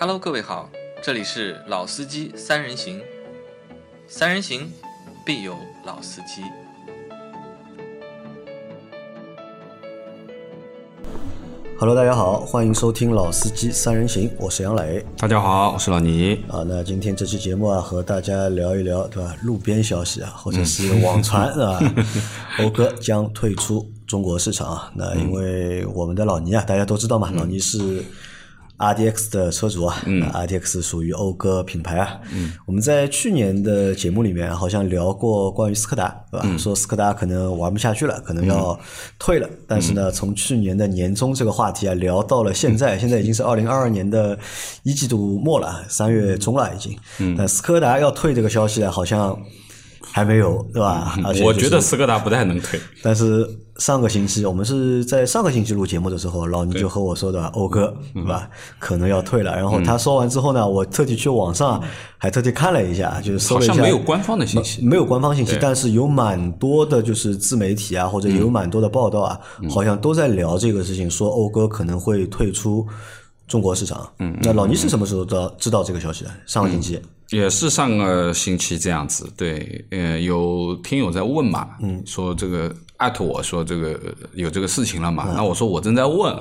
Hello，各位好，这里是老司机三人行，三人行必有老司机。Hello，大家好，欢迎收听《老司机三人行》，我是杨磊大家好，我是老倪。啊。那今天这期节目啊，和大家聊一聊，对吧？路边消息啊，或者是网传啊，讴歌 将退出中国市场啊。那因为我们的老倪啊，大家都知道嘛，老倪是 RDX 的车主啊，嗯，RDX 属于讴歌品牌啊。嗯，我们在去年的节目里面好像聊过关于斯柯达，对吧？说斯柯达可能玩不下去了，可能要退了。但是呢，从去年的年中这个话题啊，聊到了现在，现在已经是二零二二年的一季度末了，三月中了已经。嗯，但斯柯达要退这个消息啊，好像还没有，对吧？而且就是我觉得斯柯达不太能退。但是上个星期，我们是在上个星期录节目的时候，老倪就和我说的，欧哥嗯对吧，可能要退了。然后他说完之后呢，我特地去网上还特地看了一下，就是搜了一下，好像没有官方的信息没有官方信息，但是有蛮多的，就是自媒体啊，或者有蛮多的报道啊，嗯好像都在聊这个事情，说欧哥可能会退出中国市场。嗯，那老倪是什么时候知道知道这个消息的？上个星期。也是上个星期这样子，对，呃，有听友在问嘛，嗯，说这个艾特我说这个有这个事情了嘛，那我说我正在问，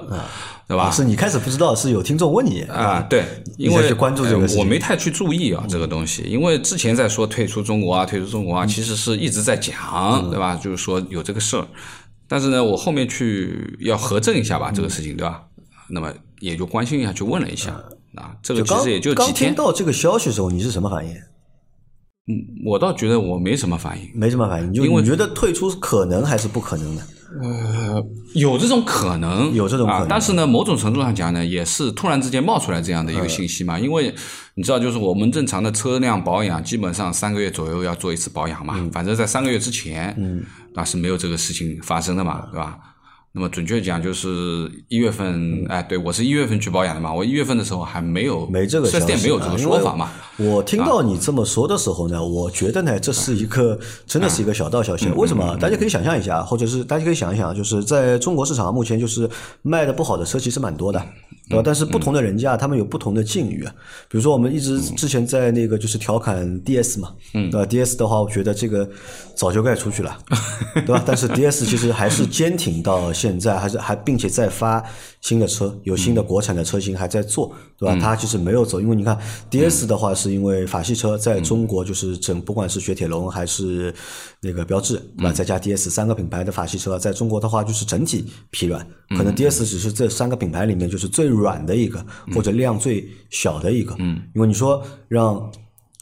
对吧？是你开始不知道，是有听众问你啊，对，因为去关注这个我没太去注意啊这个东西，因为之前在说退出中国啊，退出中国啊，其实是一直在嗯。讲，对吧？就是说有这个事儿，但是呢，我后面去要核证一下吧，这个事情，对吧？那么也就关心一下，去问了一下啊，这个其实也就刚几天听，到这个消息的时候，你是什么反应？嗯我倒觉得我没什么反应，没什么反应，就因为你觉得退出可能还是不可能的？呃有这种可能，有这种可能啊，但是呢，某种程度上讲呢，也是突然之间冒出来这样的一个信息嘛，因为你知道，就是我们正常的车辆保养，基本上三个月左右要做一次保养嘛，反正在三个月之前，嗯，那是没有这个事情发生的嘛，对吧？那么准确讲，就是一月份，哎，对我是一月份去保养的嘛，我一月份的时候还没有没这个四 S 店没有这个啊说法嘛，我听到你这么说的时候呢，我觉得呢，这是一个真的是一个小道消息。为什么？大家可以想象一下，或者是大家可以想一想，就是在中国市场目前就是卖的不好的车其实蛮多的，对吧？但是不同的人家他们有不同的境遇啊。比如说我们一直之前在那个就是调侃 DS 嘛，嗯，对吧？DS 的话，我觉得这个早就该出去了，对吧？但是 DS 其实还是坚挺到现在，还是还并且在发新的车，有新的国产的车型还在做，对吧？它其实没有走，因为你看 DS 的话，是因为法系车在中国就是整，不管是雪铁龙还是那个标致，对吧？再加 DS 三个品牌的法系车，在中国的话就是整体疲软，可能 DS 只是这三个品牌里面就是最软的一个，或者量最小的一个。嗯，因为你说让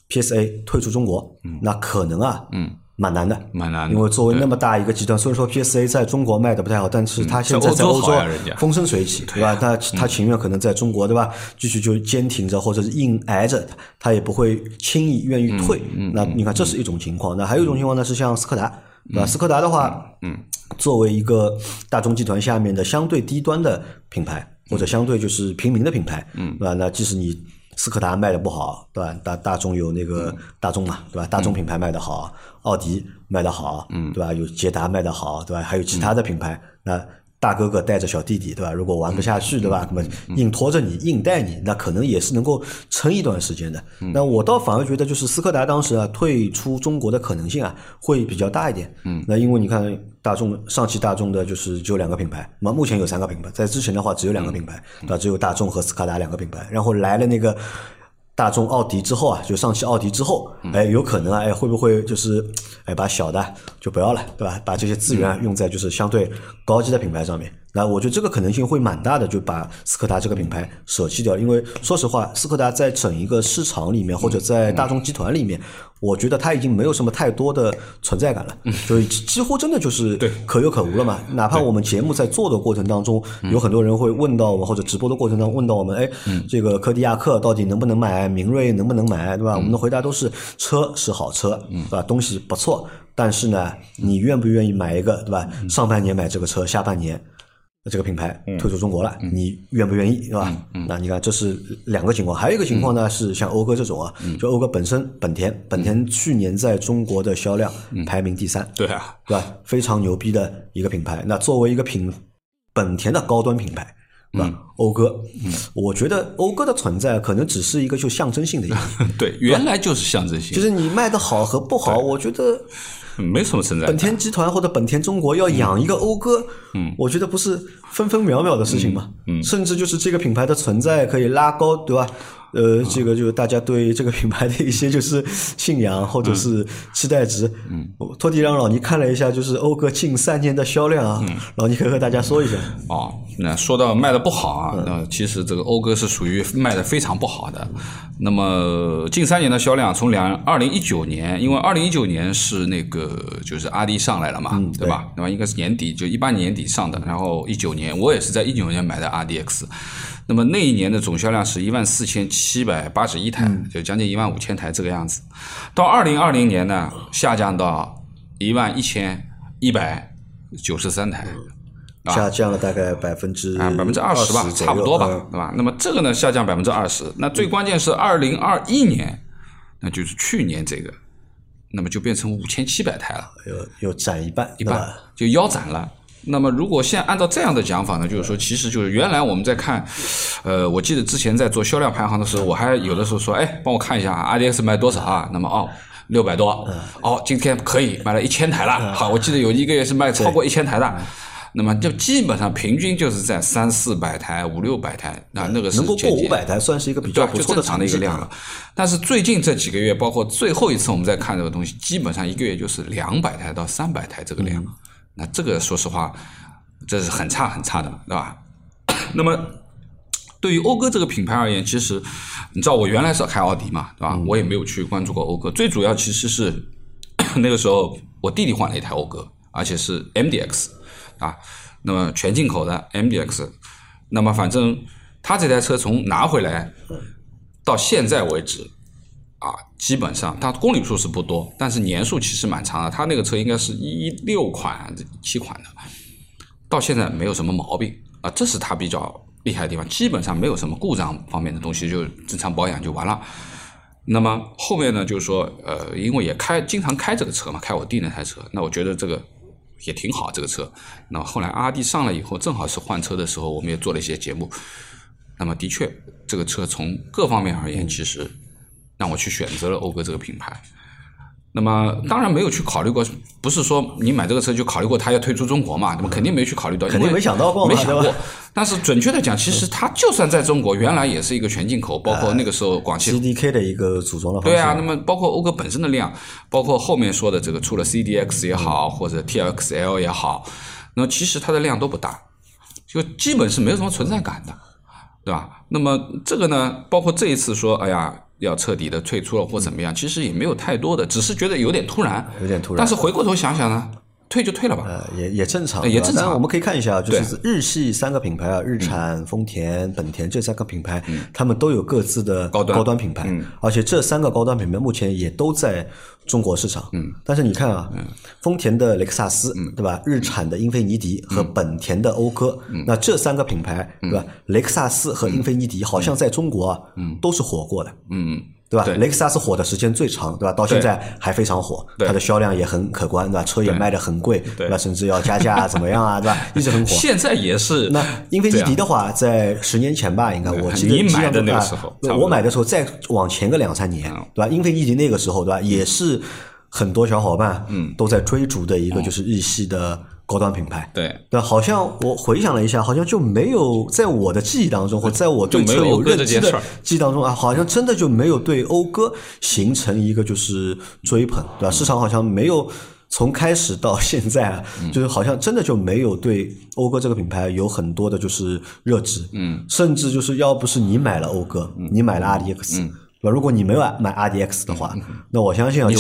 PSA 退出中国，那可能啊，嗯，蛮难的，蛮难的。因为作为那么大一个集团，虽然说 PSA 在中国卖的不太好，但是它现在在在欧洲风生水起，对吧？他他情愿可能在中国，对吧？继续就坚挺着，或者是硬挨着，他也不会轻易愿意退。那你看，这是一种情况。那还有一种情况呢，是像斯柯达，对吧？斯柯达的话，嗯，作为一个大众集团下面的相对低端的品牌，或者相对就是平民的品牌，嗯，对吧？那即使你斯柯达卖的不好，对吧？大大众有那个大众嘛，对吧？大众品牌卖的好，奥迪卖的好，嗯，对吧？有捷达卖的好，对吧？还有其他的品牌，那大哥哥带着小弟弟，对吧？如果玩不下去，对吧？那么硬拖着你，硬带你，那可能也是能够撑一段时间的。那我倒反而觉得，就是斯柯达当时啊退出中国的可能性啊会比较大一点。嗯，那因为你看大众上汽大众的就是只有两个品牌，那目前有三个品牌，在之前的话只有两个品牌，对吧？只有大众和斯柯达两个品牌，然后来了那个。大众奥迪之后啊，就上汽奥迪之后，哎，有可能啊，哎，会不会就是，哎，把小的就不要了，对吧？把这些资源啊用在就是相对高级的品牌上面。那我觉得这个可能性会蛮大的，就把斯柯达这个品牌舍弃掉。因为说实话，斯柯达在整一个市场里面，或者在大众集团里面，我觉得它已经没有什么太多的存在感了，所以几乎真的就是可有可无了嘛。哪怕我们节目在做的过程当中，有很多人会问到我们，或者直播的过程当中问到我们，哎，这个柯迪亚克到底能不能买？明锐能不能买？对吧？我们的回答都是车是好车，对吧？东西不错，但是呢，你愿不愿意买一个，对吧？上半年买这个车，下半年。这个品牌退出中国了，你愿不愿意，对吧？那你看，这是两个情况，还有一个情况呢，是像讴歌这种啊，就讴歌本身，本田，本田去年在中国的销量排名第三，对啊，对吧？非常牛逼的一个品牌。那作为一个品本田的高端品牌，对吧？讴歌，我觉得讴歌的存在可能只是一个就象征性的意义，对，原来就是象征性，就是你卖的好和不好，我觉得。没什么存在。本田集团或者本田中国要养一个讴歌，嗯，我觉得不是分分秒秒的事情嘛，嗯，甚至就是这个品牌的存在可以拉高，对吧？呃，这个就是大家对这个品牌的一些就是信仰或者是期待值。嗯，托地让老倪看了一下，就是讴歌近三年的销量啊，嗯老倪可以和大家说一下。哦，那说到卖的不好啊，那其实这个讴歌是属于卖的非常不好的。那么近三年的销量，从两二零一九年，因为二零一九年是那个就是阿迪上来了嘛，对吧？那么？应该是年底就一八年底上的，然后一九年我也是在一九年买的 RDX。那么那一年的总销量是一万四千七百八十一台，就将近一万五千台这个样子。到二零二零年呢，下降到一万一千一百九十三台，下降了大概百分之啊百分之二十吧，差不多吧，对吧？那么这个呢，下降百分之二十。那最关键是二零二一年，那就是去年这个，那么就变成五千七百台了，又又斩一半，一半就腰斩了。那么，如果现在按照这样的讲法呢，就是说，其实就是原来我们在看，呃，我记得之前在做销量排行的时候，我还有的时候说，哎，帮我看一下啊，R D X 卖多少啊？那么哦，六百多，哦，今天可以卖了一千台了。好，我记得有一个月是卖超过一千台的，那么就基本上平均就是在三四百台、五六百台啊，那个是能够过五百台，算是一个比较不错的长的一个量了。但是最近这几个月，包括最后一次我们在看这个东西，基本上一个月就是两百台到三百台这个量。那这个说实话，这是很差很差的，对吧？那么对于讴歌这个品牌而言，其实你知道我原来是开奥迪嘛，对吧？我也没有去关注过讴歌。最主要其实是 那个时候我弟弟换了一台讴歌，而且是 MDX 啊，那么全进口的 MDX。那么反正他这台车从拿回来到现在为止。啊，基本上它公里数是不多，但是年数其实蛮长的。它那个车应该是一六款、七款的，到现在没有什么毛病啊，这是它比较厉害的地方。基本上没有什么故障方面的东西，就正常保养就完了。那么后面呢，就是说，呃，因为也开经常开这个车嘛，开我弟那台车，那我觉得这个也挺好，这个车。那后来阿弟上了以后，正好是换车的时候，我们也做了一些节目。那么的确，这个车从各方面而言，其实。让我去选择了讴歌这个品牌，那么当然没有去考虑过，不是说你买这个车就考虑过它要退出中国嘛？那么肯定没去考虑到，肯定没想到过，没想过。但是准确的讲，其实它就算在中国，原来也是一个全进口，包括那个时候广汽 CDK 的一个组装的。对啊，那么包括讴歌本身的量，包括后面说的这个出了 CDX 也好，或者 TXL 也好，那么其实它的量都不大，就基本是没有什么存在感的，对吧？那么这个呢，包括这一次说，哎呀。要彻底的退出了或怎么样，其实也没有太多的，只是觉得有点突然，有点突然。但是回过头想想呢，退就退了吧，呃，也也正常，也正常。我们可以看一下，就是日系三个品牌啊，日产、丰田、本田这三个品牌，他们都有各自的高端。高端品牌，而且这三个高端品牌目前也都在。中国市场，嗯，但是你看啊，丰田的雷克萨斯，对吧？日产的英菲尼迪和本田的讴歌，那这三个品牌，对吧？雷克萨斯和英菲尼迪好像在中国啊，都是火过的，嗯，对吧？雷克萨斯火的时间最长，对吧？到现在还非常火，它的销量也很可观，对吧？车也卖的很贵，对吧？甚至要加价怎么样啊，对吧？一直很火。现在也是。那英菲尼迪的话，在十年前吧，应该我记得你买的那个时候，我买的时候再往前个两三年，对吧？英菲尼迪那个时候，对吧？也是。很多小伙伴嗯都在追逐的一个就是日系的高端品牌，对。对，好像我回想了一下，好像就没有在我的记忆当中，或在我对车有认知的记忆当中啊，好像真的就没有对讴歌形成一个就是追捧，对吧？市场好像没有从开始到现在啊，就是好像真的就没有对讴歌这个品牌有很多的就是热值，嗯，甚至就是要不是你买了讴歌，你买了 RDX。对吧？如果你没有买 RDX 的话，那我相信啊，就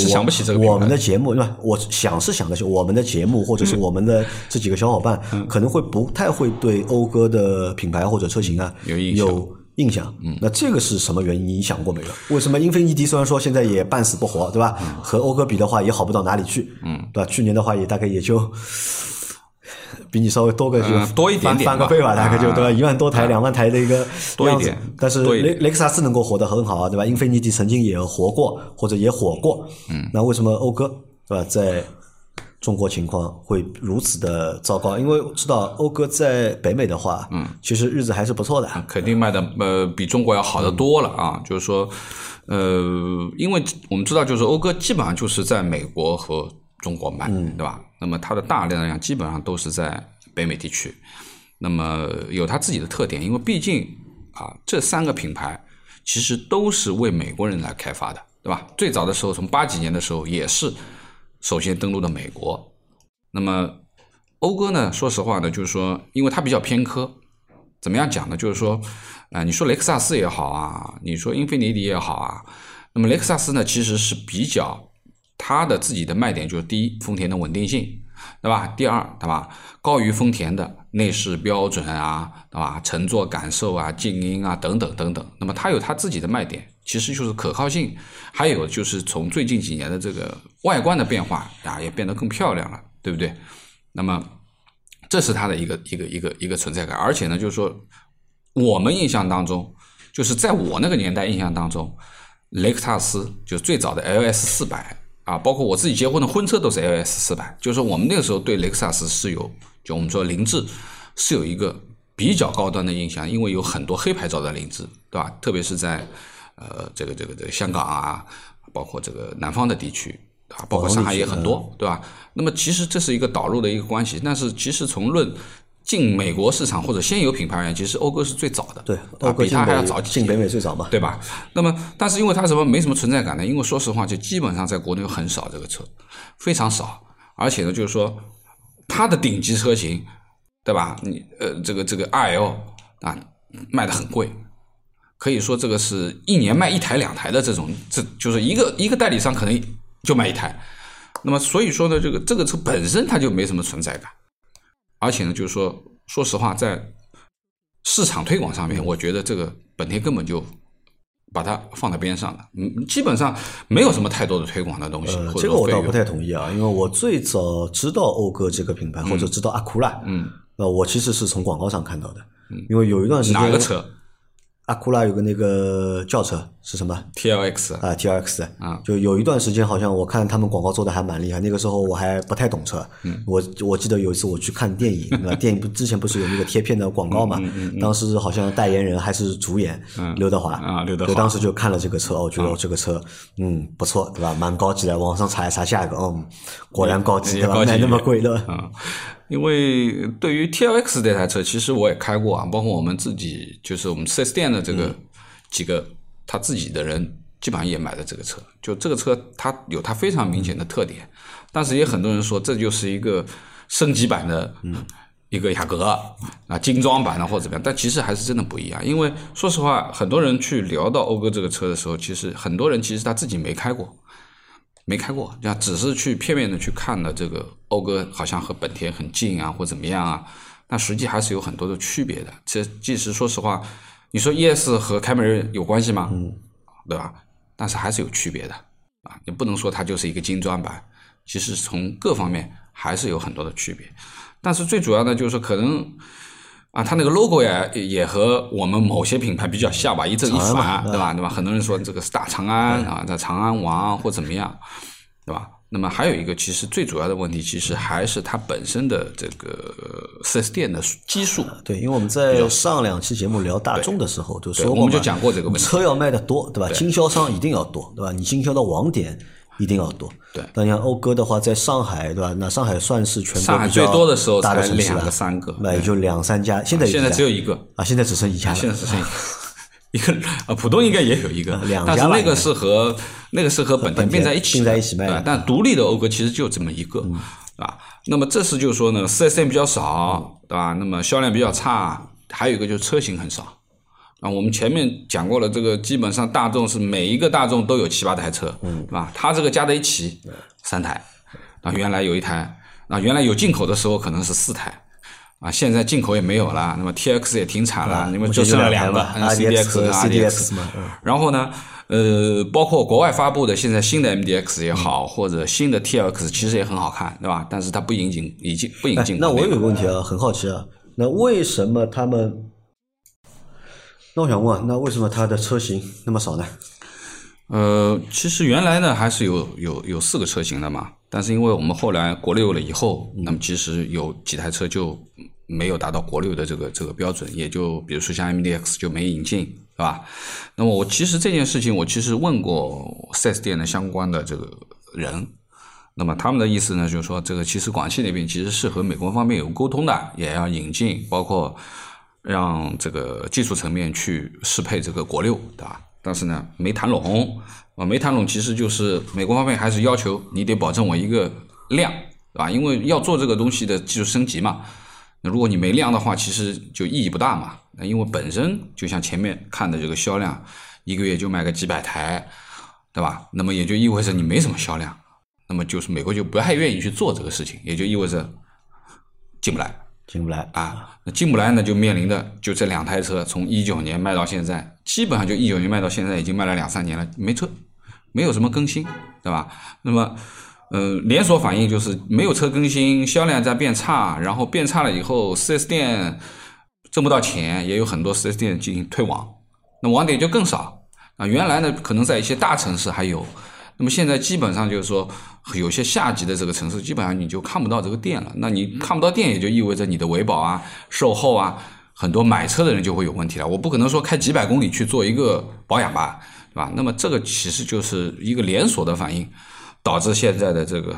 我们的节目，对吧？我想是想的是我们的节目，或者是我们的这几个小伙伴，可能会不太会对讴歌的品牌或者车型啊有有印象。嗯，那这个是什么原因？你想过没有？为什么英菲尼迪虽然说现在也半死不活，对吧？和讴歌比的话，也好不到哪里去。嗯，对吧？去年的话，也大概也就。比你稍微多个就多一点点翻个倍吧，大概就对吧？一万多台、两万台的一个多一点。但是雷雷克萨斯能够活得很好啊，对吧？英菲尼迪曾经也活过，或者也火过。嗯，那为什么讴歌对吧，在中国情况会如此的糟糕？因为知道讴歌在北美的话，嗯，其实日子还是不错的，肯定卖的呃比中国要好的多了啊。就是说，呃，因为我们知道，就是讴歌基本上就是在美国和中国卖，对吧？那么它的大量量基本上都是在北美地区，那么有它自己的特点，因为毕竟啊，这三个品牌其实都是为美国人来开发的，对吧？最早的时候，从八几年的时候也是。首先登陆的美国，那么讴歌呢？说实话呢，就是说，因为它比较偏科，怎么样讲呢？就是说，啊，你说雷克萨斯也好啊，你说英菲尼迪也好啊，那么雷克萨斯呢，其实是比较它的自己的卖点就是第一，丰田的稳定性，对吧？第二，对吧？高于丰田的内饰标准啊，对吧？乘坐感受啊，静音啊，等等等等。那么它有它自己的卖点。其实就是可靠性，还有就是从最近几年的这个外观的变化啊，也变得更漂亮了，对不对？那么这是它的一个一个一个一个存在感，而且呢，就是说我们印象当中，就是在我那个年代印象当中，雷克萨斯就最早的 LS 四百啊，包括我自己结婚的婚车都是 LS 四百，就是我们那个时候对雷克萨斯是有，就我们说凌志是有一个比较高端的印象，因为有很多黑牌照的凌志，对吧？特别是在呃，这个这个这个香港啊，包括这个南方的地区啊，包括上海也很多，对吧？那么其实这是一个导入的一个关系，但是其实从论进美国市场或者先有品牌而言，其实讴歌是最早的，对，比它还要早进北美最早嘛，对吧？那么但是因为它什么没什么存在感呢？因为说实话，就基本上在国内很少这个车，非常少，而且呢，就是说它的顶级车型，对吧？你呃，这个这个 R L 啊，卖的很贵。可以说这个是一年卖一台两台的这种，这就是一个一个代理商可能就卖一台，那么所以说呢，这个这个车本身它就没什么存在感，而且呢，就是说说实话，在市场推广上面，我觉得这个本田根本就把它放在边上了，嗯，基本上没有什么太多的推广的东西。这个我倒不太同意啊，因为我最早知道讴歌这个品牌或者知道阿库拉，嗯，呃，我其实是从广告上看到的，因为有一段时间哪个车？阿库拉有个那个轿车是什么？T L X 啊，T L X 啊，就有一段时间好像我看他们广告做的还蛮厉害。那个时候我还不太懂车，我我记得有一次我去看电影，电影不之前不是有那个贴片的广告嘛？当时好像代言人还是主演刘德华啊，刘德华。对，当时就看了这个车，我觉得这个车嗯不错，对吧？蛮高级的。网上查一查价格，嗯，果然高级，对吧？卖那么贵的。因为对于 T L X 这台车，其实我也开过啊，包括我们自己，就是我们四 S 店的这个几个他自己的人，基本上也买了这个车。就这个车，它有它非常明显的特点，但是也很多人说这就是一个升级版的一个雅阁啊，精装版的或者怎么样。但其实还是真的不一样，因为说实话，很多人去聊到讴歌这个车的时候，其实很多人其实他自己没开过。没开过，就只是去片面的去看了这个讴歌，好像和本田很近啊，或怎么样啊？但实际还是有很多的区别的。其实，即使说实话，你说 ES 和凯美瑞有关系吗？嗯，对吧？但是还是有区别的啊！你不能说它就是一个精装版，其实从各方面还是有很多的区别。但是最主要的就是，可能啊，它那个 logo 也，也和我们某些品牌比较像吧，一正一反，对吧？对吧？很多人说这个是大长安啊，在长安王或怎么样。对吧？那么还有一个，其实最主要的问题，其实还是它本身的这个四 S 店的基数。对，因为我们在上两期节目聊大众的时候就说过我们就讲过这个问题。车要卖的多，对吧？经销商一定要多，对吧？你经销的网点一定要多。对。那像讴歌的话，在上海，对吧？那上海算是全国上海最多的时候才两个三个，那也就两三家。现在现在只有一个啊，现在只剩一家了。现在只剩一个。一个啊，浦东应该也有一个，但是那个是和那个是和本田并在一起，并在一起卖。但独立的讴歌其实就这么一个，啊。那么这是就是说呢，四 S 店比较少，对吧？那么销量比较差，还有一个就是车型很少。啊，我们前面讲过了，这个基本上大众是每一个大众都有七八台车，嗯，是吧？它这个加在一起三台，啊，原来有一台，啊，原来有进口的时候可能是四台。啊，现在进口也没有了，那么 T X 也停产了，你们就剩了两个 C D X 和 R D X 嘛。然后呢，呃，包括国外发布的现在新的 M D X 也好，或者新的 T X 其实也很好看，对吧？但是它不引进，已经不引进。那我有个问题啊，很好奇啊，那为什么他们？那我想问，那为什么它的车型那么少呢？呃，其实原来呢还是有有有四个车型的嘛，但是因为我们后来国六了以后，那么其实有几台车就没有达到国六的这个这个标准，也就比如说像 MDX 就没引进，是吧？那么我其实这件事情我其实问过四 S 店的相关的这个人，那么他们的意思呢就是说，这个其实广汽那边其实是和美国方面有沟通的，也要引进，包括让这个技术层面去适配这个国六，对吧？但是呢，没谈拢啊，没谈拢，其实就是美国方面还是要求你得保证我一个量，对吧？因为要做这个东西的技术升级嘛。那如果你没量的话，其实就意义不大嘛。那因为本身就像前面看的这个销量，一个月就卖个几百台，对吧？那么也就意味着你没什么销量，那么就是美国就不太愿意去做这个事情，也就意味着进不来。进不来啊，那进不来呢，就面临的就这两台车，从一九年卖到现在，基本上就一九年卖到现在，已经卖了两三年了，没车，没有什么更新，对吧？那么，呃，连锁反应就是没有车更新，销量在变差，然后变差了以后，4S 店挣不到钱，也有很多 4S 店进行退网，那网点就更少啊。原来呢，可能在一些大城市还有。那么现在基本上就是说，有些下级的这个城市，基本上你就看不到这个店了。那你看不到店，也就意味着你的维保啊、售后啊，很多买车的人就会有问题了。我不可能说开几百公里去做一个保养吧，对吧？那么这个其实就是一个连锁的反应，导致现在的这个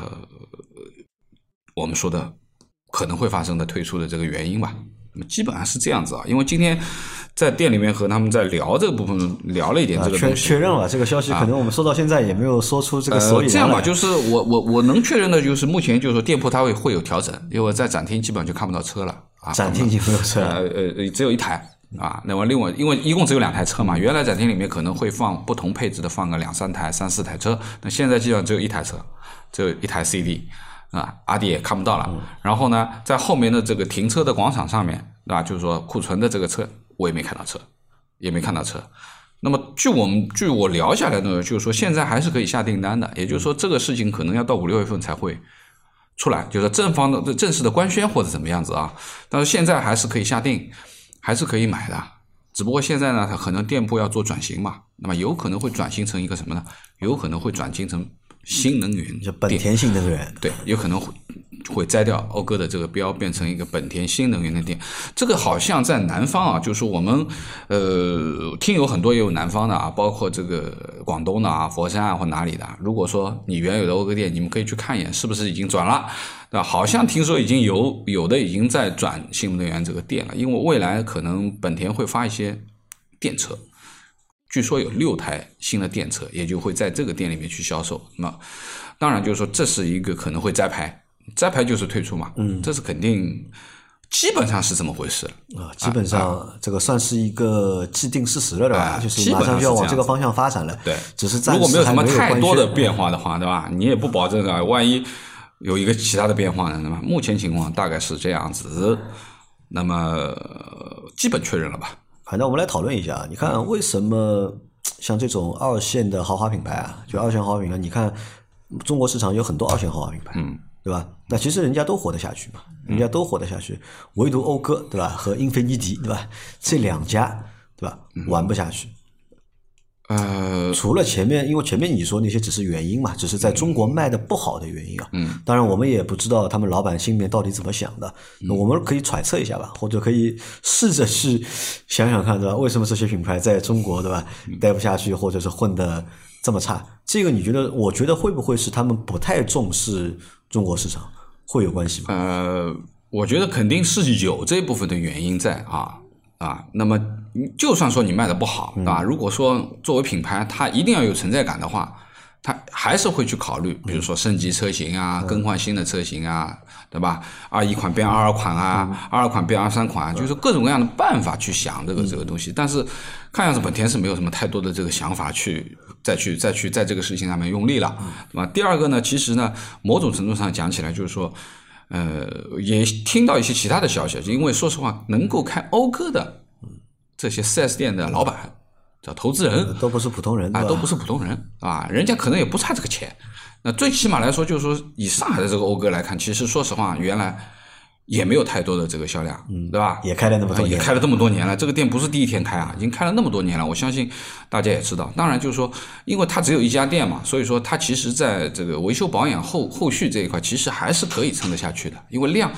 我们说的可能会发生的退出的这个原因吧。那么基本上是这样子啊，因为今天。在店里面和他们在聊这个部分，聊了一点这个东西，确确认了这个消息，可能我们说到现在也没有说出这个所以这样吧，就是我我我能确认的就是目前就是说店铺它会会有调整，因为在展厅基本上就看不到车了啊，展厅已经没有车，呃呃只有一台啊，那么另外因为一共只有两台车嘛，原来展厅里面可能会放不同配置的放个两三台、三四台车，那现在基本上只有一台车，只有一台 CD 啊，阿迪也看不到了。然后呢，在后面的这个停车的广场上面，对吧？就是说库存的这个车。我也没看到车，也没看到车。那么，据我们据我聊下来呢，就是说现在还是可以下订单的。也就是说，这个事情可能要到五六月份才会出来，就是正方的正式的官宣或者怎么样子啊。但是现在还是可以下定，还是可以买的。只不过现在呢，它可能店铺要做转型嘛，那么有可能会转型成一个什么呢？有可能会转型成新能源，就本田新能源，对，有可能会。会摘掉讴歌的这个标，变成一个本田新能源的店。这个好像在南方啊，就是我们呃听友很多也有南方的啊，包括这个广东的啊，佛山啊或哪里的。如果说你原有的讴歌店，你们可以去看一眼，是不是已经转了？对吧？好像听说已经有有的已经在转新能源这个店了，因为未来可能本田会发一些电车，据说有六台新的电车，也就会在这个店里面去销售。那当然就是说这是一个可能会摘牌。摘牌就是退出嘛，嗯，这是肯定，基本上是这么回事啊。基本上这个算是一个既定事实了，对吧？就是马上就要往这个方向发展了。对，只是如果没有什么太多的变化的话，对吧？你也不保证啊，万一有一个其他的变化呢，对吧？目前情况大概是这样子，那么基本确认了吧？反正我们来讨论一下，你看为什么像这种二线的豪华品牌啊，就二线豪华品牌，你看中国市场有很多二线豪华品牌，嗯。对吧？那其实人家都活得下去嘛，人家都活得下去，唯独讴歌，对吧？和英菲尼迪，对吧？这两家，对吧？玩不下去。呃，除了前面，因为前面你说那些只是原因嘛，只是在中国卖的不好的原因啊。嗯。当然，我们也不知道他们老板心里面到底怎么想的，我们可以揣测一下吧，或者可以试着去想想看，对吧？为什么这些品牌在中国，对吧？待不下去，或者是混的这么差？这个你觉得？我觉得会不会是他们不太重视？中国市场会有关系吗？呃，我觉得肯定是有这部分的原因在啊啊。那么，就算说你卖的不好啊，如果说作为品牌，它一定要有存在感的话，它还是会去考虑，比如说升级车型啊，更换新的车型啊，对吧？二一款变二二款啊，二二款变二三款啊，就是各种各样的办法去想这个这个东西。但是，看样子本田是没有什么太多的这个想法去。再去再去在这个事情上面用力了，对吧？第二个呢，其实呢，某种程度上讲起来，就是说，呃，也听到一些其他的消息，因为说实话，能够开讴歌的这些 4S 店的老板叫投资人，都不是普通人啊，都不是普通人啊，人家可能也不差这个钱。那最起码来说，就是说，以上海的这个讴歌来看，其实说实话，原来也没有太多的这个销量，嗯对吧？也开了那么多年，也开了这么多年了。这个店不是第一天开啊，已经开了那么多年了。我相信大家也知道。当然就是说，因为它只有一家店嘛，所以说它其实在这个维修保养后后续这一块，其实还是可以撑得下去的。因为量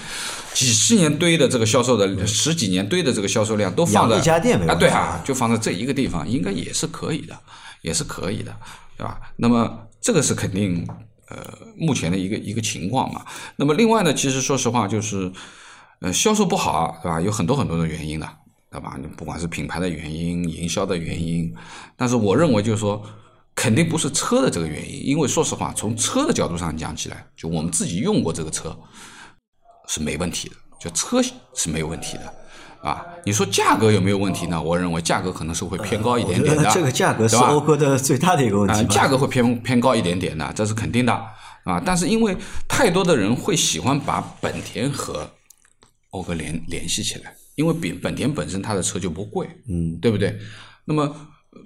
几十年堆的这个销售的十几年堆的这个销售量都放在一家店啊，对啊，就放在这一个地方，应该也是可以的，也是可以的，对吧？那么这个是肯定。呃，目前的一个一个情况嘛，那么另外呢，其实说实话就是，呃，销售不好，对吧？有很多很多的原因的，对吧？你不管是品牌的原因、营销的原因，但是我认为就是说，肯定不是车的这个原因，因为说实话，从车的角度上讲起来，就我们自己用过这个车是没问题的，就车是没有问题的。啊，你说价格有没有问题呢？我认为价格可能是会偏高一点点的。这个价格是讴歌的最大的一个问题。价格会偏偏高一点点的，这是肯定的啊。但是因为太多的人会喜欢把本田和讴歌联联系起来，因为本本田本身它的车就不贵，嗯，对不对？那么。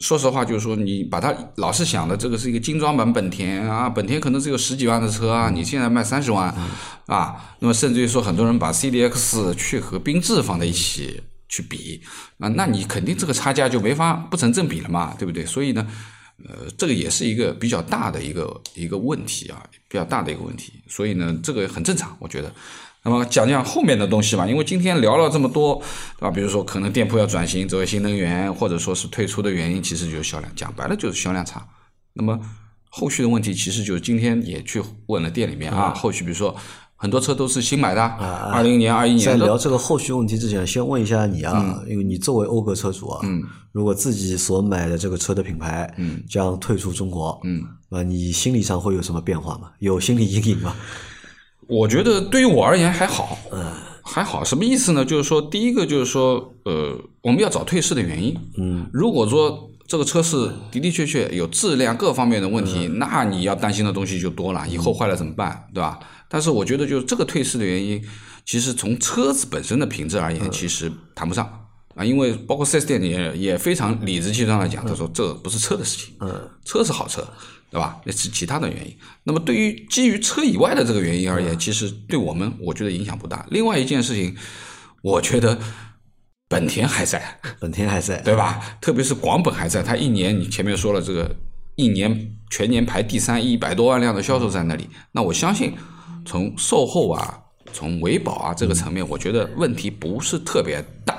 说实话，就是说你把它老是想的这个是一个精装版本田啊，本田可能只有十几万的车啊，你现在卖三十万啊，那么甚至于说很多人把 C D X 去和缤智放在一起去比啊，那你肯定这个差价就没法不成正比了嘛，对不对？所以呢，呃，这个也是一个比较大的一个一个问题啊，比较大的一个问题，所以呢，这个很正常，我觉得。那么讲讲后面的东西吧，因为今天聊了这么多，对吧？比如说可能店铺要转型走新能源，或者说是退出的原因，其实就是销量。讲白了就是销量差。那么后续的问题，其实就是今天也去问了店里面啊，后续比如说很多车都是新买的，二零年、二一年。在聊这个后续问题之前，先问一下你啊，因为你作为讴歌车主啊，如果自己所买的这个车的品牌将退出中国，嗯，啊，你心理上会有什么变化吗？有心理阴影吗？我觉得对于我而言还好，嗯，还好。什么意思呢？就是说，第一个就是说，呃，我们要找退市的原因。嗯，如果说这个车是的的确确有质量各方面的问题，那你要担心的东西就多了，以后坏了怎么办，对吧？但是我觉得，就是这个退市的原因，其实从车子本身的品质而言，其实谈不上啊，因为包括四 S 店也也非常理直气壮的讲，他说这不是车的事情，嗯，车是好车。对吧？那是其他的原因。那么对于基于车以外的这个原因而言，其实对我们我觉得影响不大。另外一件事情，我觉得本田还在，本田还在，对吧？特别是广本还在，它一年你前面说了这个一年全年排第三，一百多万辆的销售在那里。那我相信从售后啊，从维保啊这个层面，我觉得问题不是特别大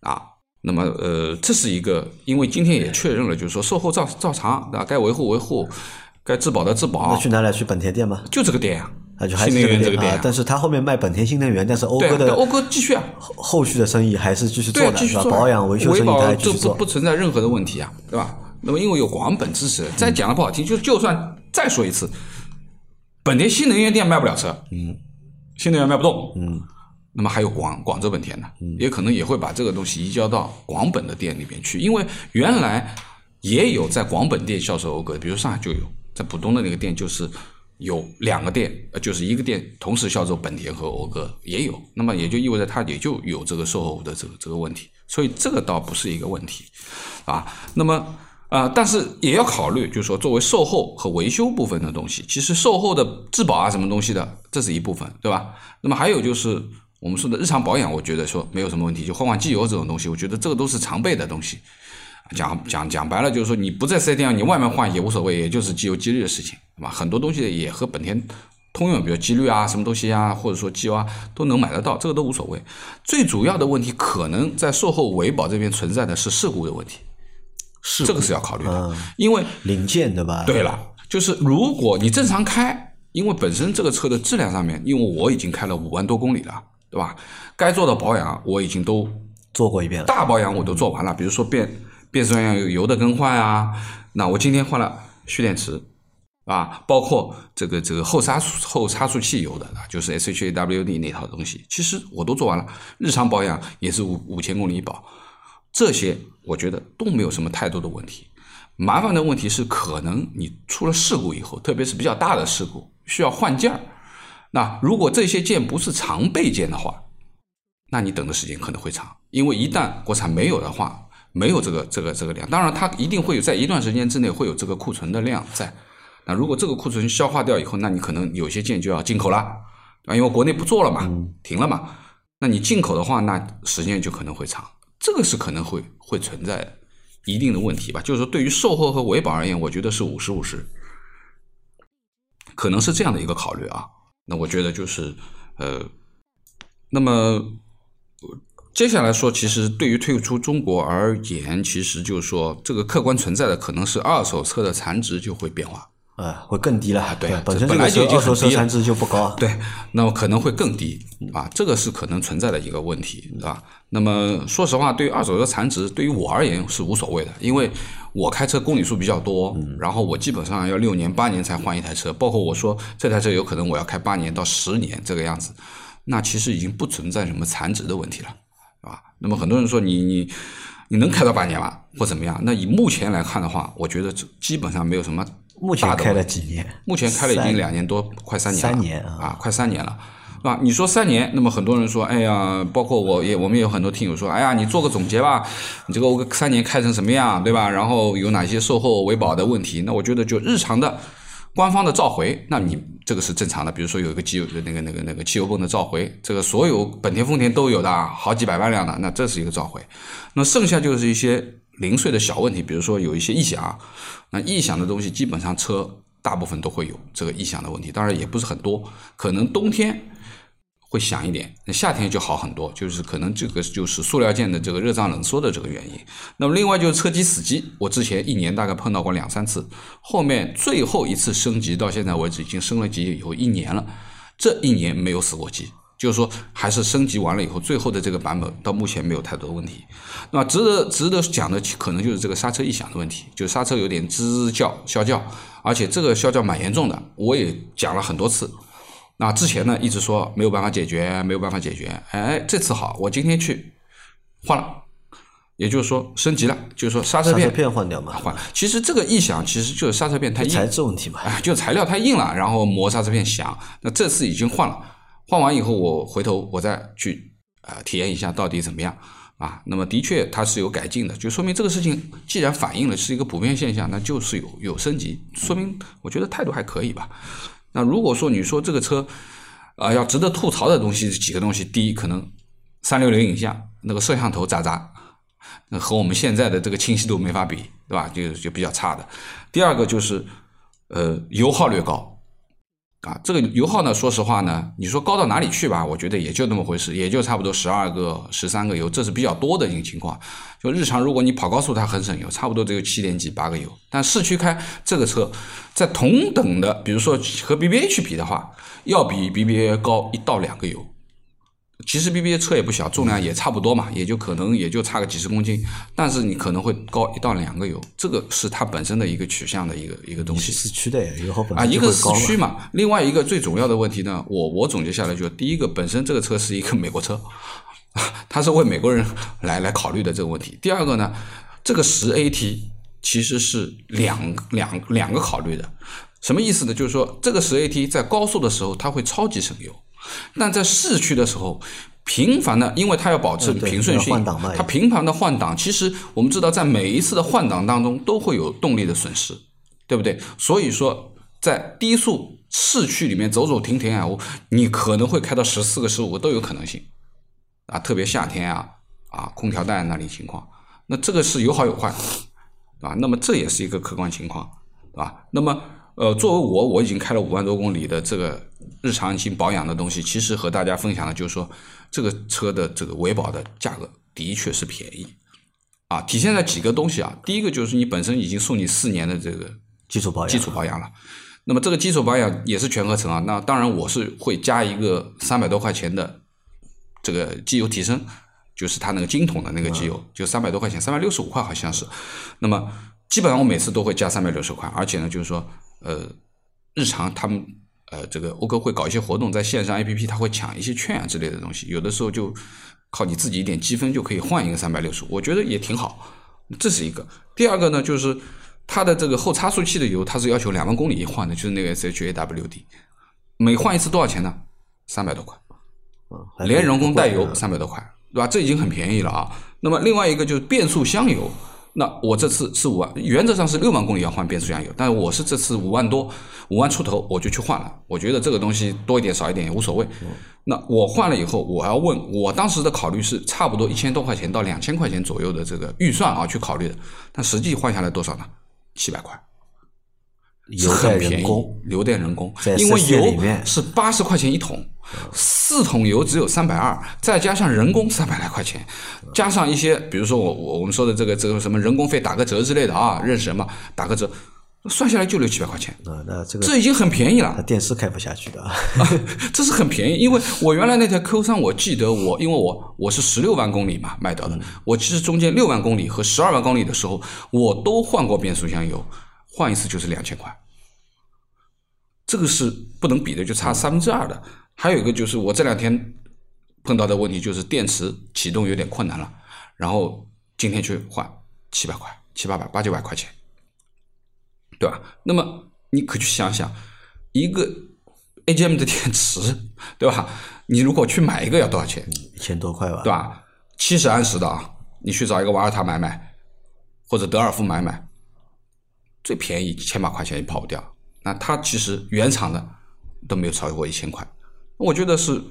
啊。那么，呃，这是一个，因为今天也确认了，就是说售后照照常，对吧？该维护维护，该质保的质保。那去哪里？去本田店吗？就这个店呀，那就新能源这个店。但是他后面卖本田新能源，但是讴歌的讴歌继续啊，后续的生意还是继续做的，继续做保养维修生意还继续做，不存在任何的问题啊，对吧？那么因为有广本支持，再讲的不好听，就就算再说一次，本田新能源店卖不了车，嗯，新能源卖不动，嗯。那么还有广广州本田呢，也可能也会把这个东西移交到广本的店里面去，因为原来也有在广本店销售讴歌，比如上海就有，在浦东的那个店就是有两个店，呃，就是一个店同时销售本田和讴歌也有，那么也就意味着它也就有这个售后的这个这个问题，所以这个倒不是一个问题，啊，那么啊，但是也要考虑，就是说作为售后和维修部分的东西，其实售后的质保啊什么东西的，这是一部分，对吧？那么还有就是。我们说的日常保养，我觉得说没有什么问题，就换换机油这种东西，我觉得这个都是常备的东西。讲讲讲白了，就是说你不在四 S 店，你外面换也无所谓，也就是机油机滤的事情，对吧？很多东西也和本田通用，比如机滤啊、什么东西啊，或者说机油啊，都能买得到，这个都无所谓。最主要的问题可能在售后维保这边存在的是事故的问题，是这个是要考虑的，因为零件对吧？对了，就是如果你正常开，因为本身这个车的质量上面，因为我已经开了五万多公里了。对吧？该做的保养我已经都做过一遍了，大保养我都做完了。比如说变变速箱有油的更换啊，那我今天换了蓄电池啊，包括这个这个后差速后差速器油的，就是 S H A W D 那套东西，其实我都做完了。日常保养也是五五千公里一保，这些我觉得都没有什么太多的问题。麻烦的问题是，可能你出了事故以后，特别是比较大的事故，需要换件儿。那如果这些件不是常备件的话，那你等的时间可能会长，因为一旦国产没有的话，没有这个这个这个量，当然它一定会有在一段时间之内会有这个库存的量在。那如果这个库存消化掉以后，那你可能有些件就要进口了，啊，因为国内不做了嘛，停了嘛。那你进口的话，那时间就可能会长，这个是可能会会存在一定的问题吧。就是说，对于售后和维保而言，我觉得是五十五十，可能是这样的一个考虑啊。那我觉得就是呃，那么接下来说，其实对于退出中国而言，其实就是说，这个客观存在的可能是二手车的残值就会变化。啊，会更低了。对，本身本来就已经二手车残值就不高。对，那么可能会更低啊，这个是可能存在的一个问题，是吧？那么说实话，对于二手车残值，对于我而言是无所谓的，因为我开车公里数比较多，然后我基本上要六年八年才换一台车，包括我说这台车有可能我要开八年到十年这个样子，那其实已经不存在什么残值的问题了，是吧？那么很多人说你你你能开到八年吗？或怎么样？那以目前来看的话，我觉得这基本上没有什么目前开了几年？目前开了已经两年多，快三年了。三年啊啊，快三年了，啊？你说三年，那么很多人说，哎呀，包括我也，我们也有很多听友说，哎呀，你做个总结吧，你这个三年开成什么样，对吧？然后有哪些售后维保的问题？那我觉得就日常的。官方的召回，那你这个是正常的。比如说有一个机油的那个那个那个汽油泵的召回，这个所有本田、丰田都有的，好几百万辆的，那这是一个召回。那剩下就是一些零碎的小问题，比如说有一些异响，那异响的东西基本上车大部分都会有这个异响的问题，当然也不是很多，可能冬天会响一点，那夏天就好很多，就是可能这个就是塑料件的这个热胀冷缩的这个原因。那么另外就是车机死机，我之前一年大概碰到过两三次，后面最后一次升级到现在为止已经升了级有一年了，这一年没有死过机。就是说，还是升级完了以后，最后的这个版本到目前没有太多的问题。那值得值得讲的，可能就是这个刹车异响的问题，就刹车有点吱叫、啸叫，而且这个啸叫蛮严重的，我也讲了很多次。那之前呢，一直说没有办法解决，没有办法解决。哎，这次好，我今天去换了，也就是说升级了，就是说刹车片刹车片换掉嘛，换。其实这个异响其实就是刹车片太硬，材质问题嘛。哎，就材料太硬了，然后磨刹车片响。那这次已经换了，换完以后我回头我再去啊、呃体验一下到底怎么样啊。那么的确它是有改进的，就说明这个事情既然反映了是一个普遍现象，那就是有有升级，说明我觉得态度还可以吧。那如果说你说这个车啊、要值得吐槽的东西几个东西，第一可能三六零影像那个摄像头渣渣。那和我们现在的这个清晰度没法比，对吧？就就比较差的。第二个就是，呃，油耗略高，啊，这个油耗呢，说实话呢，你说高到哪里去吧？我觉得也就那么回事，也就差不多十二个、十三个油，这是比较多的一个情况。就日常如果你跑高速，它很省油，差不多只有七点几、八个油。但市区开这个车，在同等的，比如说和 BBA 去比的话，要比 BBA 高一到两个油。其实 BBA 车也不小，重量也差不多嘛，也就可能也就差个几十公斤，但是你可能会高一到两个油，这个是它本身的一个取向的一个一个东西。市区的油耗本啊，一个市区嘛，另外一个最主要的问题呢，我我总结下来就是，第一个本身这个车是一个美国车，它是为美国人 来来考虑的这个问题。第二个呢，这个十 AT 其实是两两两个考虑的，什么意思呢？就是说这个十 AT 在高速的时候它会超级省油，但在市区的时候。频繁的，因为它要保持平顺性它频繁的换挡，其实我们知道，在每一次的换挡当中都会有动力的损失，对不对？所以说，在低速市区里面走走停停啊，我你可能会开到十四个、十五个都有可能性啊，特别夏天啊啊，空调带那里情况，那这个是有好有坏啊。那么这也是一个客观情况，对吧？那么呃，作为我，我已经开了五万多公里的这个日常性保养的东西，其实和大家分享的就是说，这个车的这个维保的价格的确是便宜啊，体现在几个东西啊。第一个就是你本身已经送你四年的这个基础保养，基础保养了。那么这个基础保养也是全合成啊。那当然我是会加一个三百多块钱的这个机油提升，就是它那个金桶的那个机油，就三百多块钱，三百六十五块好像是。那么基本上我每次都会加三百六十块，而且呢就是说呃日常他们呃这个欧哥会搞一些活动，在线上 APP 他会抢一些券啊之类的东西，有的时候就靠你自己一点积分就可以换一个三百六十，我觉得也挺好。这是一个。第二个呢，就是它的这个后差速器的油，它是要求两万公里一换的，就是那个 SHAWD，每换一次多少钱呢？三百多块，嗯连人工带油三百多块，对吧？这已经很便宜了啊。那么另外一个就是变速箱油，那我这次是五万，原则上是六万公里要换变速箱油，但是我是这次五万多，五万出头我就去换了。我觉得这个东西多一点少一点也无所谓。那我换了以后，我要问我当时的考虑是差不多一千多块钱到两千块钱左右的这个预算啊去考虑的，但实际换下来多少呢？七百块。油很便宜，油电人工，因为 4S 店里油是八十块钱一桶，四桶油只有三百二，再加上人工三百来块钱，加上一些，比如说我我我们说的这个这个什么人工费打个折之类的啊，认识人嘛，打个折，算下来就六七百块钱，啊，那这个这已经很便宜了。电视开不下去的啊。这是很便宜，因为我原来那台 Q 三，我记得我因为我我是十六万公里嘛卖掉的，我其实中间六万公里和十二万公里的时候，我都换过变速箱油，换一次就是两千块，这个是不能比的，就差三分之二的。还有一个就是我这两天碰到的问题就是电池启动有点困难了，然后今天去换七百块，七八百八九百块钱，对吧？那么你可去想想，一个 AGM 的电池，对吧？你如果去买一个要多少钱，一千多块吧，对吧？七十安时的啊，你去找一个瓦尔塔买买，或者德尔夫买买，最便宜千把块钱也跑不掉。那它其实原厂的都没有超过一千块，我觉得是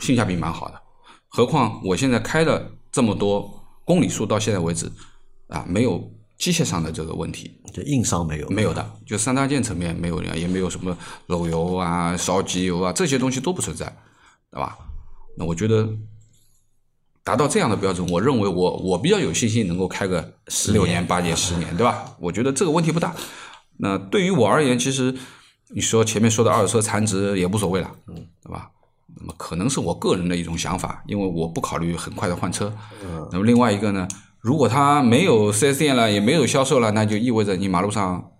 性价比蛮好的。何况我现在开了这么多公里数，到现在为止啊，没有机械上的这个问题，就硬伤没有，没有的，就三大件层面没有，也没有什么漏油啊、烧机油啊这些东西都不存在，对吧？那我觉得达到这样的标准，我认为我我比较有信心能够开个十六年、八年、十年，对吧？我觉得这个问题不大。那对于我而言，其实你说前面说的二手车残值也无所谓了，嗯，对吧？那么可能是我个人的一种想法，因为我不考虑很快的换车。嗯，那么另外一个呢，如果它没有 4S 店了，也没有销售了，那就意味着你马路上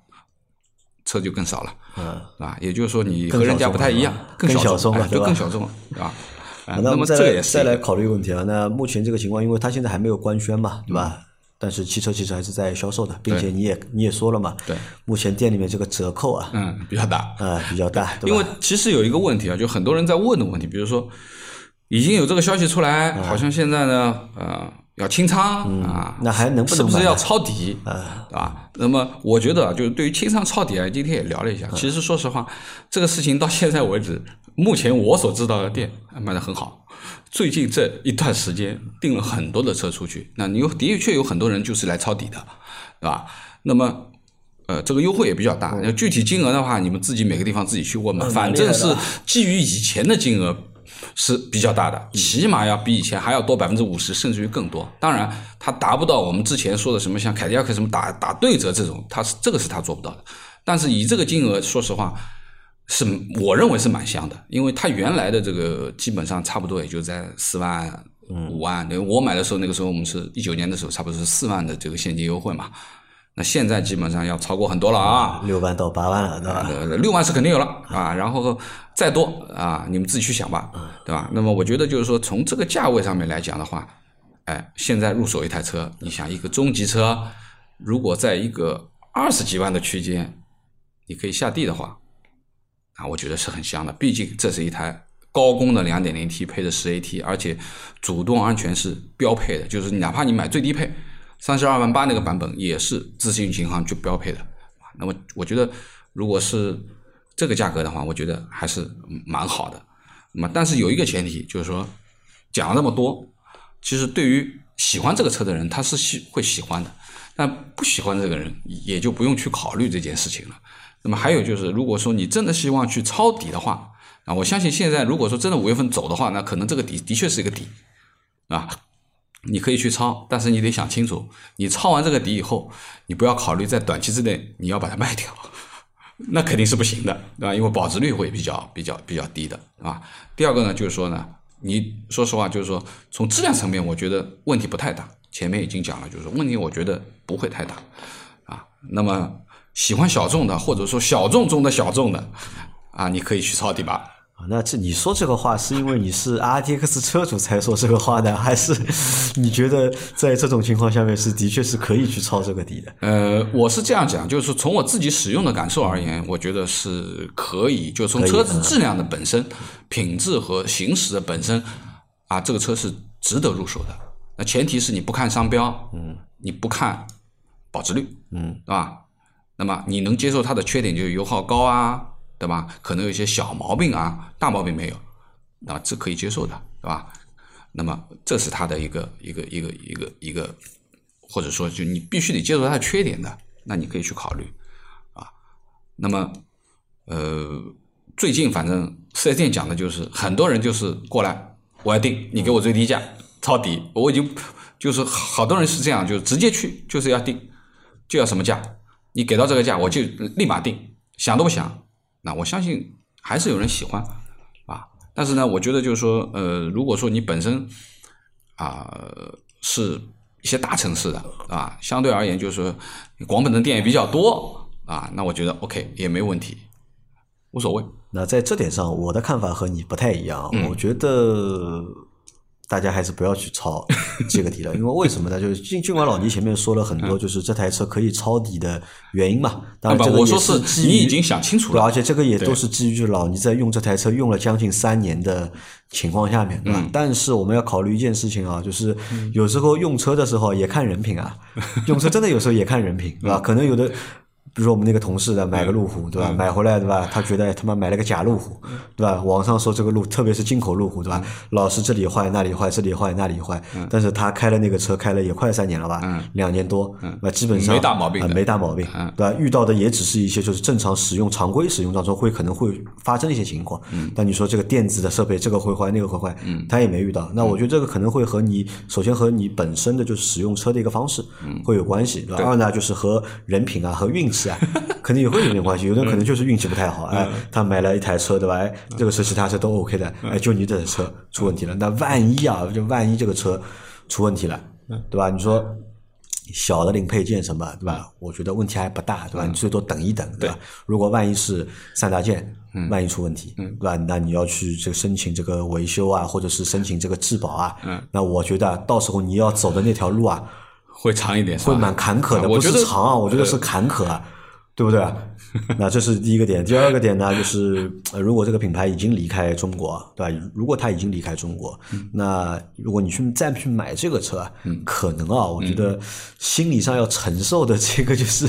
车就更少了，嗯，啊，也就是说你和人家不太一样，更小众了哎就更小众了，对吧？啊那那么再来这个也是再来一个考虑问题啊。那目前这个情况，因为它现在还没有官宣嘛，对吧？但是汽车其实还是在销售的，并且你也你也说了嘛，对，目前店里面这个折扣啊，嗯比较大，啊比较大，因为其实有一个问题啊，就很多人在问的问题，比如说已经有这个消息出来，好像现在呢，呃，要清仓啊，嗯那还能不能买是不是要抄底啊？对吧？那么我觉得啊，就是对于清仓抄底啊，今天也聊了一下。嗯其实说实话，这个事情到现在为止，目前我所知道的店卖的很好。最近这一段时间订了很多的车出去，那你有的确有很多人就是来抄底的，对吧？那么呃，这个优惠也比较大。那具体金额的话，你们自己每个地方自己去问嘛。嗯反正是基于以前的金额是比较大的，起码要比以前还要多百分之五十，甚至于更多。当然，它达不到我们之前说的什么像凯迪拉克什么打打对折这种，它是这个是它做不到的。但是以这个金额，说实话，是我认为是蛮香的，因为它原来的这个基本上差不多也就在四万、五万。那我买的时候，那个时候我们是一九年的时候，差不多是四万的这个现金优惠嘛。那现在基本上要超过很多了啊，六万到八万了，对吧？呃，六万是肯定有了啊，然后再多啊，你们自己去想吧，对吧？那么我觉得就是说，从这个价位上面来讲的话，哎，现在入手一台车，你想一个中级车，如果在一个二十几万的区间，你可以下地的话，啊，我觉得是很香的。毕竟这是一台高功的 2.0T 配的 10AT，而且主动安全是标配的，就是哪怕你买最低配三十二万八那个版本，也是自适应巡航就标配的。那么我觉得，如果是这个价格的话，我觉得还是蛮好的。那么，但是有一个前提，就是说讲了那么多，其实对于喜欢这个车的人，他是喜会喜欢的；但不喜欢这个人，也就不用去考虑这件事情了。那么还有就是，如果说你真的希望去抄底的话，啊，我相信现在如果说真的五月份走的话，那可能这个底的确是一个底，啊，你可以去抄，但是你得想清楚，你抄完这个底以后，你不要考虑在短期之内你要把它卖掉，那肯定是不行的，对吧？因为保值率会比较比较比较低的啊。第二个呢，就是说呢，你说实话，就是说从质量层面，我觉得问题不太大。前面已经讲了，就是说问题我觉得不会太大啊。那么喜欢小众的，或者说小众中的小众的啊，你可以去抄底吧。啊，那这你说这个话是因为你是 RTX 车主才说这个话的，还是 你觉得在这种情况下面是的确是可以去抄这个底的？呃，我是这样讲，就是从我自己使用的感受而言，我觉得是可以，就从车子嗯质量的本身、品质和行驶的本身，啊，这个车是值得入手的。那前提是你不看商标，嗯，你不看保值率，嗯，对吧？那么你能接受它的缺点就是油耗高啊，对吧？可能有一些小毛病啊，大毛病没有，那这可以接受的，对吧？那么这是它的一个一个一个一个一个，或者说就你必须得接受它的缺点的，那你可以去考虑啊。那么呃，最近反正四 S 店讲的就是很多人就是过来，我要定，你给我最低价抄底，我已经就是好多人是这样，就直接去就是要定，就要什么价。你给到这个价，我就立马定，想都不想。那我相信还是有人喜欢啊。但是呢，我觉得就是说，呃，如果说你本身啊是一些大城市的啊，相对而言就是说广本的店也比较多啊，那我觉得 OK 也没问题，无所谓。那在这点上，我的看法和你不太一样。我觉得。大家还是不要去抄 这个底了，因为为什么呢？就是尽尽管老倪前面说了很多，就是这台车可以抄底的原因嘛。当然，这个也是基于你已经想清楚了，而且这个也都是基于老倪在用这台车用了将近三年的情况下面，对吧？但是我们要考虑一件事情啊，就是有时候用车的时候也看人品啊，用车真的有时候也看人品，对吧？可能有的。比如说我们那个同事的买个路虎，对吧？买回来对吧？他觉得他妈买了个假路虎，对吧？网上说这个路，特别是进口路虎，对吧？老是这里坏那里坏，这里坏那里坏。但是他开了那个车，开了也快三年了吧？两年多，那基本上没大毛病，没大毛病，对吧？遇到的也只是一些就是正常使用、常规使用当中会可能会发生的一些情况。但你说这个电子的设备，这个会坏那个会坏，他也没遇到。那我觉得这个可能会和你首先和你本身的就是使用车的一个方式会有关系，对吧？二呢就是和人品啊和运气啊。肯定也会有点关系，有的人可能就是运气不太好，哎，他买了一台车，对吧？哎，这个车其他车都 OK 的，哎，就你这台车出问题了。那万一啊，就万一这个车出问题了，对吧？你说小的零配件什么，对吧？我觉得问题还不大，对吧？你最多等一等，对吧？如果万一是三大件，万一出问题，对吧？那你要去这个申请这个维修啊，或者是申请这个质保啊，那我觉得到时候你要走的那条路啊，会长一点，会蛮坎坷的，不是长啊，我觉得是坎坷啊。对不对？那这是第一个点。第二个点呢，就是如果这个品牌已经离开中国，对吧？如果它已经离开中国，那如果你去再去买这个车，可能啊，我觉得心理上要承受的这个就是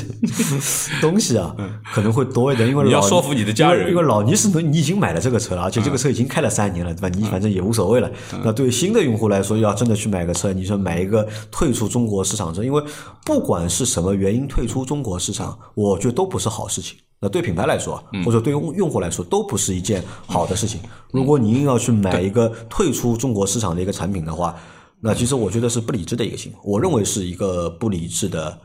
东西啊，可能会多一点。因为你要说服你的家人，因为老倪是你已经买了这个车了，而且这个车已经开了三年了，对吧？你反正也无所谓了。那对于新的用户来说，要真的去买个车，你说买一个退出中国市场车，因为不管是什么原因退出中国市场，我觉得。都不是好事情。那对品牌来说，或者对用用户来说，都不是一件好的事情。如果你硬要去买一个退出中国市场的一个产品的话，那其实我觉得是不理智的一个行为。我认为是一个不理智的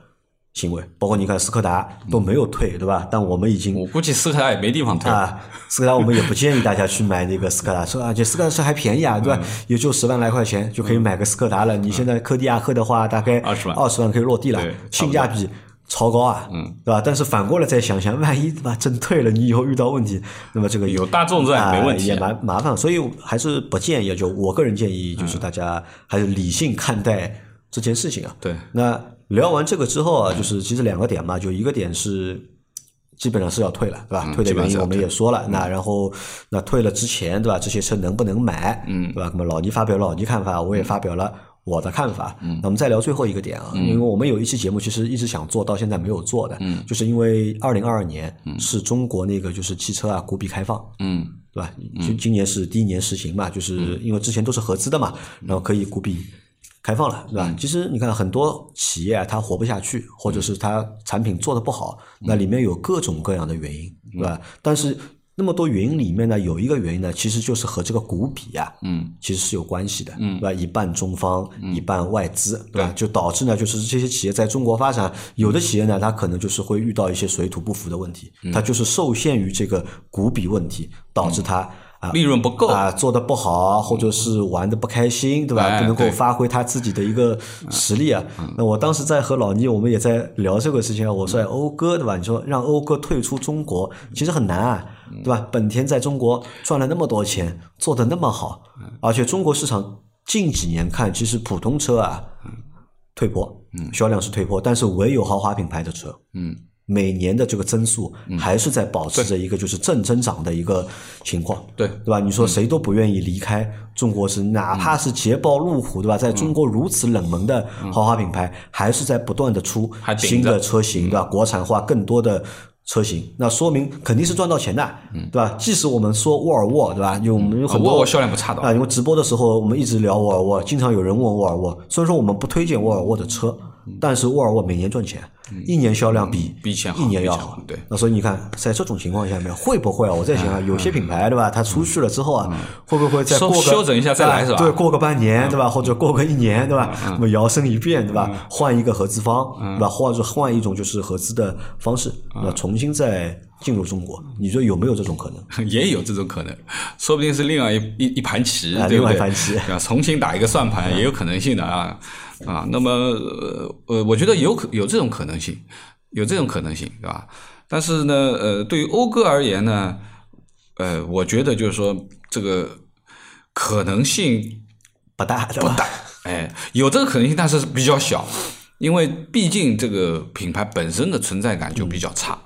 行为。包括你看斯柯达都没有退，对吧？但我们已经，我估计斯柯达也没地方退啊。斯柯达我们也不建议大家去买那个斯柯达车，而且斯柯达车还便宜啊，对吧？也就十万来块钱就可以买个斯柯达了。你现在柯迪亚克的话，大概二十万，二十万可以落地了，性价比。超高啊，嗯，对吧？但是反过来再想想，万一对吧，真退了，你以后遇到问题，那么这个有大众在没问题，也蛮麻烦。所以还是不建议，就我个人建议，就是大家还是理性看待这件事情啊。对。那聊完这个之后啊，就是其实两个点嘛，就一个点是基本上是要退了，对吧？退的原因我们也说了。那然后那退了之前，对吧？这些车能不能买？嗯，对吧？那么老倪发表了老倪看法，我也发表了。我的看法，那我们再聊最后一个点啊，因为我们有一期节目其实一直想做到现在没有做的，就是因为二零二二年是中国那个就是汽车啊股比开放，嗯，对吧？今今年是第一年实行嘛，就是因为之前都是合资的嘛，然后可以股比开放了，对吧？其实你看很多企业它活不下去，或者是它产品做的不好，那里面有各种各样的原因，对吧？但是。那么多原因里面呢，有一个原因呢，其实就是和这个股比啊，嗯，其实是有关系的，嗯，对吧？一半中方，一半外资，对吧？就导致呢，就是这些企业在中国发展，有的企业呢，它可能就是会遇到一些水土不服的问题，它就是受限于这个股比问题，导致它。利润不够啊，做的不好，或者是玩的不开心，对吧？不能够发挥他自己的一个实力啊。那我当时在和老倪，我们也在聊这个事情啊。我说欧哥，对吧？你说让欧哥退出中国，其实很难啊，对吧？本田在中国赚了那么多钱，做的那么好，而且中国市场近几年看，其实普通车啊退坡，嗯销量是退坡，但是唯有豪华品牌的车，嗯。每年的这个增速还是在保持着一个就是正增长的一个情况，对对吧？你说谁都不愿意离开中国是，哪怕是捷豹、路虎，对吧？在中国如此冷门的豪华品牌，还是在不断的出新的车型，对吧？国产化更多的。车型，那说明肯定是赚到钱的，对吧？即使我们说沃尔沃，对吧？有我们有很多啊沃尔沃销量不差的啊，因为直播的时候我们一直聊沃尔沃，经常有人问沃尔沃。虽然说我们不推荐沃尔沃的车，但是沃尔沃每年赚钱，一年销量比嗯比以前好一年要好对那所以你看，在这种情况下面，会不会啊？我在想啊，有些品牌对吧？它出去了之后啊，会不会再过个修整一下再来是吧嗯对，过个半年对吧？或者过个一年对吧？那么摇身一变对吧？换一个合资方嗯对吧？或者换一种就是合资的方式，那重新再进入中国，你说有没有这种可能？也有这种可能，说不定是另外一一一盘棋，啊对不对？另外一盘棋啊，重新打一个算盘也有可能性的啊啊。那么呃呃，我觉得有可有这种可能性，有这种可能性，对吧？但是呢，呃，对于讴歌而言呢，呃，我觉得就是说这个可能性不大，不大，哎，有这个可能性，但是比较小，因为毕竟这个品牌本身的存在感就比较差，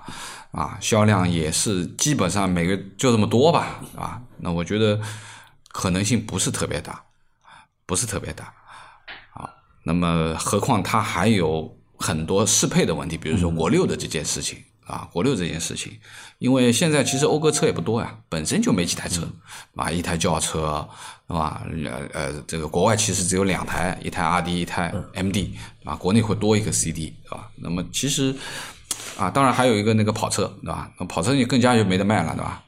啊，销量也是基本上每个就这么多吧，啊，那我觉得可能性不是特别大，不是特别大，啊，那么何况它还有很多适配的问题，比如说国六的这件事情。啊，国六这件事情，因为现在其实讴歌车也不多呀，本身就没几台车，啊，一台轿车，是吧？呃呃，这个国外其实只有两台，一台 R D，一台 M D，啊，国内会多一个 C D，是吧？那么其实啊，当然还有一个那个跑车，对吧？那跑车你更加就没得卖了，对吧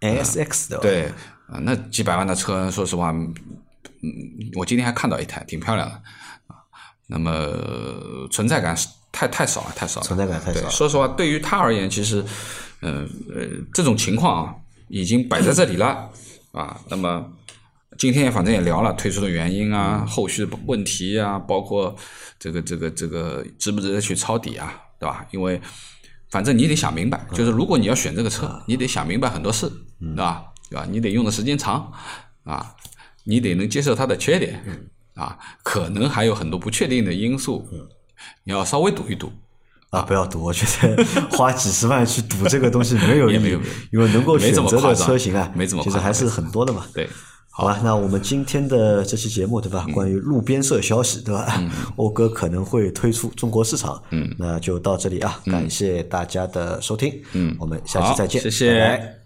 ？S X 的，对，啊，那几百万的车，说实话，嗯，我今天还看到一台，挺漂亮的，啊，那么呃存在感是太太少了，太少了，存在感太少，了。说实话，对于他而言，其实，嗯呃这种情况啊，已经摆在这里了，啊，那么今天也反正也聊了退出的原因啊，后续的问题啊，包括这个这个这个值不值得去抄底啊，对吧？因为反正你得想明白，就是如果你要选这个车，你得想明白很多事，对吧？对吧？你得用的时间长啊，你得能接受它的缺点啊，可能还有很多不确定的因素，嗯你要稍微赌一赌。啊，不要赌！我觉得 花几十万去赌这个东西没有意义也没有没有，因为能够没选择的车型啊，没怎么其实还是很多的嘛。对，好吧，那我们今天的这期节目，对吧？关于路边社消息，对吧？欧哥可能会推出中国市场，嗯，那就到这里啊，感谢大家的收听，嗯，我们下期再见，谢谢拜拜